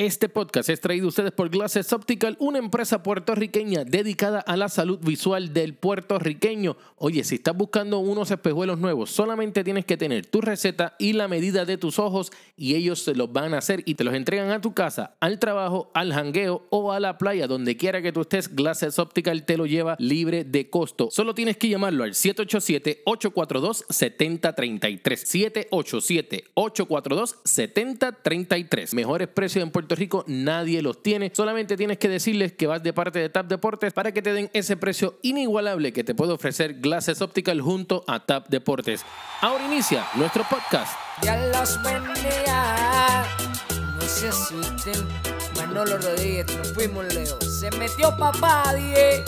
Este podcast es traído a ustedes por Glasses Optical, una empresa puertorriqueña dedicada a la salud visual del puertorriqueño. Oye, si estás buscando unos espejuelos nuevos, solamente tienes que tener tu receta y la medida de tus ojos y ellos se los van a hacer y te los entregan a tu casa, al trabajo, al jangueo o a la playa, donde quiera que tú estés, Glasses Optical te lo lleva libre de costo. Solo tienes que llamarlo al 787-842-7033. 787-842-7033. Mejores precios en Puerto Rico nadie los tiene. Solamente tienes que decirles que vas de parte de TAP Deportes para que te den ese precio inigualable que te puede ofrecer Glasses Optical junto a TAP Deportes. Ahora inicia nuestro podcast. Ya los venía, no se asusten. Manolo Rodríguez, nos fuimos Leo. Se metió papá, die.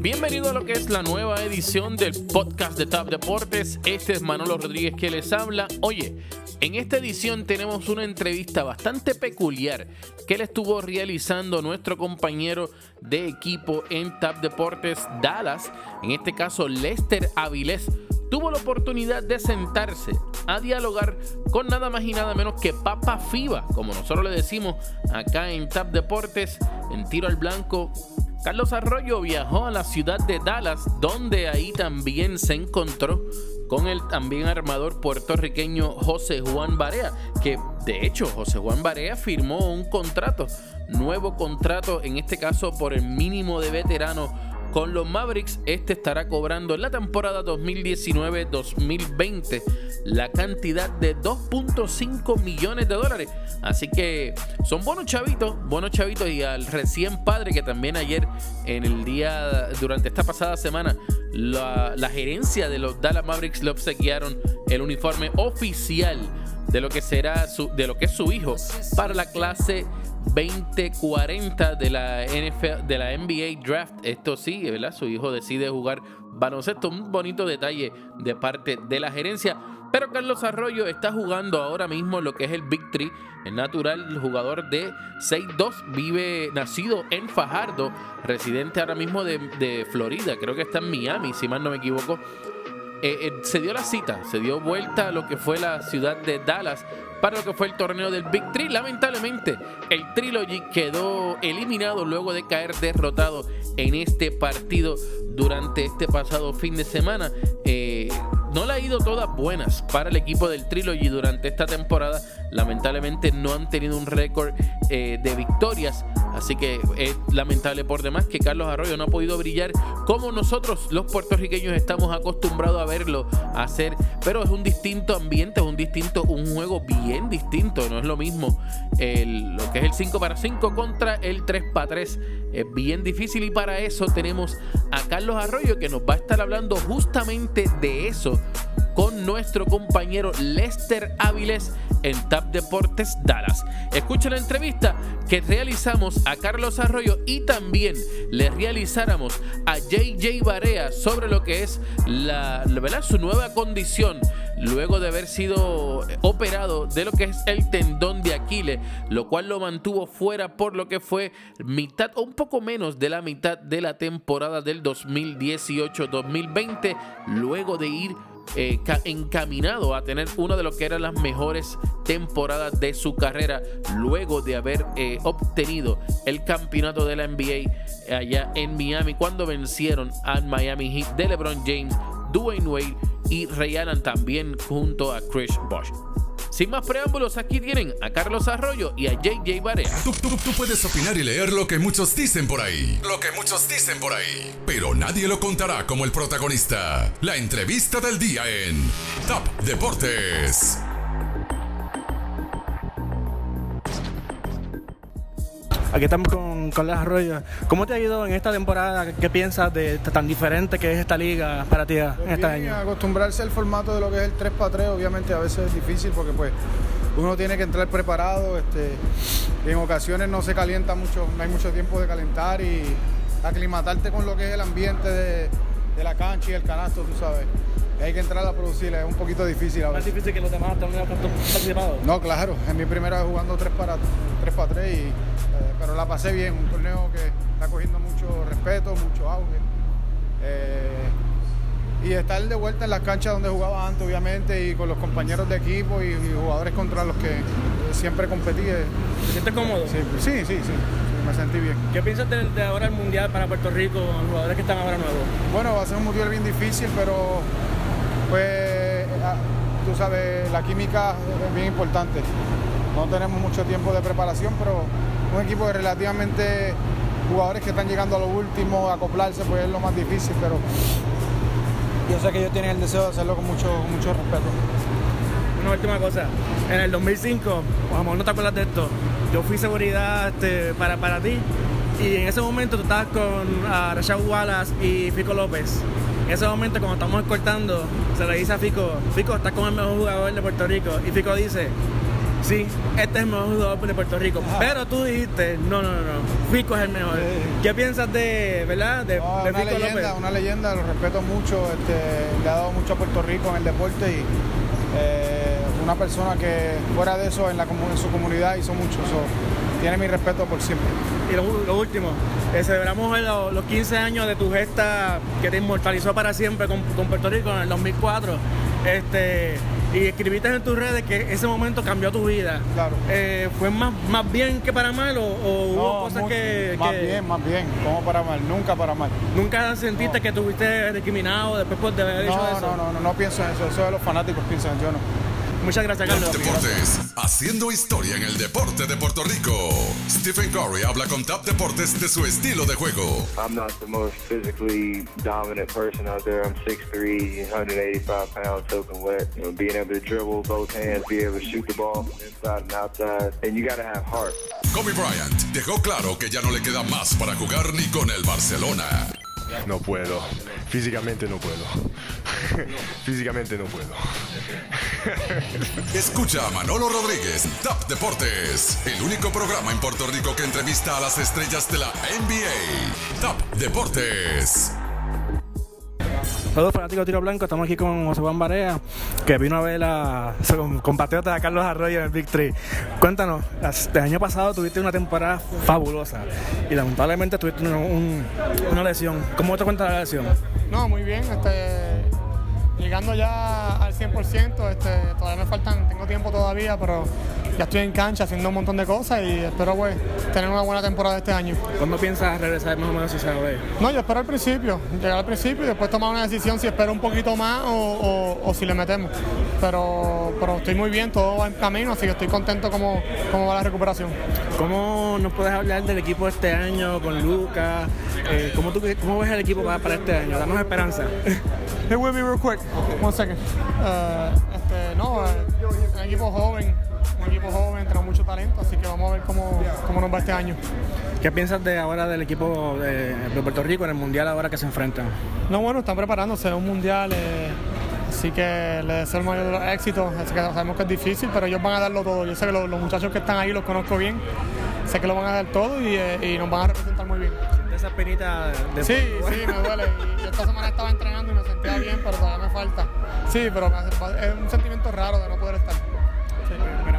Bienvenido a lo que es la nueva edición del podcast de TAP Deportes. Este es Manolo Rodríguez que les habla. Oye, en esta edición tenemos una entrevista bastante peculiar que le estuvo realizando nuestro compañero de equipo en TAP Deportes Dallas, en este caso Lester Avilés. Tuvo la oportunidad de sentarse a dialogar con nada más y nada menos que Papa FIBA, como nosotros le decimos acá en TAP Deportes, en tiro al blanco, Carlos Arroyo viajó a la ciudad de Dallas, donde ahí también se encontró con el también armador puertorriqueño José Juan Barea, que de hecho José Juan Barea firmó un contrato, nuevo contrato, en este caso por el mínimo de veterano con los Mavericks, este estará cobrando en la temporada 2019-2020 la cantidad de 2.5 millones de dólares. Así que son buenos chavitos, buenos chavitos. Y al recién padre que también ayer, en el día, durante esta pasada semana, la, gerencia de los Dallas Mavericks le obsequiaron el uniforme oficial de lo que será su, de lo que es su hijo para la clase 2040 de la NFL, de la NBA Draft. Esto sí, ¿verdad? Su hijo decide jugar baloncesto. Un bonito detalle de parte de la gerencia. Pero Carlos Arroyo está jugando ahora mismo lo que es el Big Tree. El natural, el jugador de 6'2, vive, nacido en Fajardo, residente ahora mismo de, de Florida. Creo que está en Miami, si mal no me equivoco. Eh, eh, se dio la cita, se dio vuelta a lo que fue la ciudad de Dallas para lo que fue el torneo del Big Three. Lamentablemente, el Trilogy quedó eliminado luego de caer derrotado en este partido durante este pasado fin de semana. Eh, no le ha ido todas buenas para el equipo del Trilogy durante esta temporada. Lamentablemente no han tenido un récord de victorias. Así que es lamentable por demás que Carlos Arroyo no ha podido brillar como nosotros los puertorriqueños estamos acostumbrados a verlo hacer. Pero es un distinto ambiente, es un distinto, un juego bien distinto. No es lo mismo lo que es el 5 para 5 contra el 3 para 3. Es bien difícil y para eso tenemos a Carlos Arroyo que nos va a estar hablando justamente de eso con nuestro compañero Lester Áviles en TAP Deportes Dallas. Escucha la entrevista que realizamos a Carlos Arroyo y también le realizáramos a JJ Barea sobre lo que es la, ¿verdad? su nueva condición luego de haber sido operado de lo que es el tendón de Aquiles, lo cual lo mantuvo fuera por lo que fue mitad o un poco menos de la mitad de la temporada del 2018-2020, luego de ir eh, encaminado a tener una de lo que eran las mejores temporadas de su carrera luego de haber eh, obtenido el campeonato de la NBA allá en Miami cuando vencieron al Miami Heat de LeBron James, Dwayne Wade y Ray Allen también junto a Chris Bosh. Sin más preámbulos, aquí tienen a Carlos Arroyo y a JJ Barea. Tú, tú, puedes opinar y leer lo que muchos dicen por ahí. Lo que muchos dicen por ahí. Pero nadie lo contará como el protagonista. La entrevista del día en Top Deportes. Aquí estamos con Carlos Arroyo. ¿Cómo te ha ido en esta temporada? ¿Qué piensas de tan diferente que es esta liga para ti en este año? Acostumbrarse al formato de lo que es el 3 x 3, obviamente a veces es difícil porque pues uno tiene que entrar preparado. Este, en ocasiones no se calienta mucho, no hay mucho tiempo de calentar y aclimatarte con lo que es el ambiente de, la cancha y el canasto, tú sabes hay que entrar a producir, es un poquito difícil. ¿Más difícil que los demás torneos que participado? No, claro, es mi primera vez jugando 3 para 3, para 3 y pero la pasé bien, un torneo que está cogiendo mucho respeto, mucho auge. Eh, y estar de vuelta en las canchas donde jugaba antes, obviamente, y con los compañeros de equipo y, jugadores contra los que siempre competí. eh, ¿Te sientes cómodo? sí, sí, sí, sí, me sentí bien. ¿Qué piensas de, de ahora el mundial para Puerto Rico, los jugadores que están ahora nuevos? Bueno, va a ser un mundial bien difícil, pero pues tú sabes, la química es bien importante. No tenemos mucho tiempo de preparación, pero un equipo de relativamente jugadores que están llegando a lo último, acoplarse, pues es lo más difícil, pero yo sé que ellos tienen el deseo de hacerlo con mucho, mucho respeto. Una última cosa. En el 2005, a lo mejor no te acuerdas de esto, yo fui seguridad este, para, para ti y en ese momento tú estabas con ah, Rashad Wallace y Fico López. En ese momento, cuando estamos cortando, se le dice a Fico, Fico, estás con el mejor jugador de Puerto Rico. Y Fico dice, sí, este es el mejor jugador de Puerto Rico. Pero tú dijiste, no, no, no, no, Fico es el mejor. ¿Qué piensas de, verdad, de, No, de una Fico leyenda, López? una leyenda, lo respeto mucho, este, le ha dado mucho a Puerto Rico en el deporte y eh, una persona que fuera de eso en, la, en su comunidad hizo mucho, so, tiene mi respeto por siempre. Y lo, lo último, eh, celebramos hoy lo- los 15 años de tu gesta que te inmortalizó para siempre con, con Puerto Rico en el 2004. Este, y escribiste en tus redes que ese momento cambió tu vida. Claro. Eh, ¿Fue más, más bien que para mal o, o hubo No, cosas mucho, que, más que bien, más bien, como para mal, nunca para mal. nunca sentiste que tuviste discriminado después de haber hecho No, eso? no, no, no, no pienso en eso, eso de los fanáticos piensan, yo no. Muchas gracias, Carlos. Deportes, haciendo historia en el deporte de Puerto Rico. Stephen Curry habla con Tap Deportes de su estilo de juego. I'm not the most physically dominant person out there. I'm 6'3", 185 pounds, soaking wet. You know, being able to dribble both hands, be able to shoot the ball from inside and outside, and you got to have heart. Kobe Bryant dejó claro que ya no le queda más para jugar ni con el Barcelona. No puedo. Físicamente no puedo. Físicamente no puedo. Escucha a Manolo Rodríguez, Tap Deportes, el único programa en Puerto Rico que entrevista a las estrellas de la NBA. Tap Deportes. Saludos fanáticos de Tiro Blanco, estamos aquí con José Juan Barea, que vino a ver a su compatriota Carlos Arroyo en el Big Three. Cuéntanos, el año pasado tuviste una temporada fabulosa y lamentablemente tuviste un- un- una lesión. ¿Cómo te cuenta la lesión? No, muy bien. Este, llegando ya al 100%, este, todavía me faltan, tengo tiempo todavía, pero ya estoy en cancha haciendo un montón de cosas y espero pues, tener una buena temporada este año. ¿Cuándo piensas regresar más o menos si sabes? No, yo espero al principio, llegar al principio y después tomar una decisión si espero un poquito más o, o- o si le metemos. Pero, pero estoy muy bien, todo va en camino, así que estoy contento como, como va la recuperación. ¿Cómo nos puedes hablar del equipo de este año con Lucas? Eh, ¿cómo, tú, ¿Cómo ves el equipo para, para este año? Danos esperanza. Hey, with me real quick. One second. Uh, este, no, eh, un equipo joven, un equipo joven, tenemos mucho talento, así que vamos a ver cómo, cómo nos va este año. ¿Qué piensas de ahora del equipo de, de Puerto Rico en el Mundial ahora que se enfrentan? No, bueno, están preparándose, es un mundial, eh, así que les deseo el mayor de los éxitos. Así que sabemos que es difícil, pero ellos van a darlo todo. Yo sé que los, los muchachos que están ahí los conozco bien, sé que lo van a dar todo y, eh, y nos van a representar muy bien. Esa penita de Sí, sí, me duele. Y esta semana estaba entrenando y me sentía bien, pero todavía me falta. Sí, pero es un sentimiento raro de no poder estar. Esperamos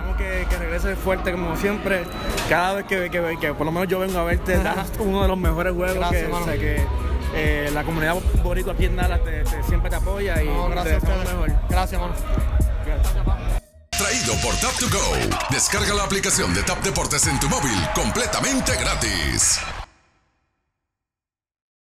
que, que regrese fuerte como siempre. Cada vez que, que, que por lo menos yo vengo a verte, das uno de los mejores juegos Gracias, que, o mano. sea, que eh, la comunidad boricua aquí en Dallas te, te- siempre te apoya y No, te gracias a mejor. Gracias, mano. Traído por Tap to Go. Descarga la aplicación de Tap Deportes en tu móvil completamente gratis.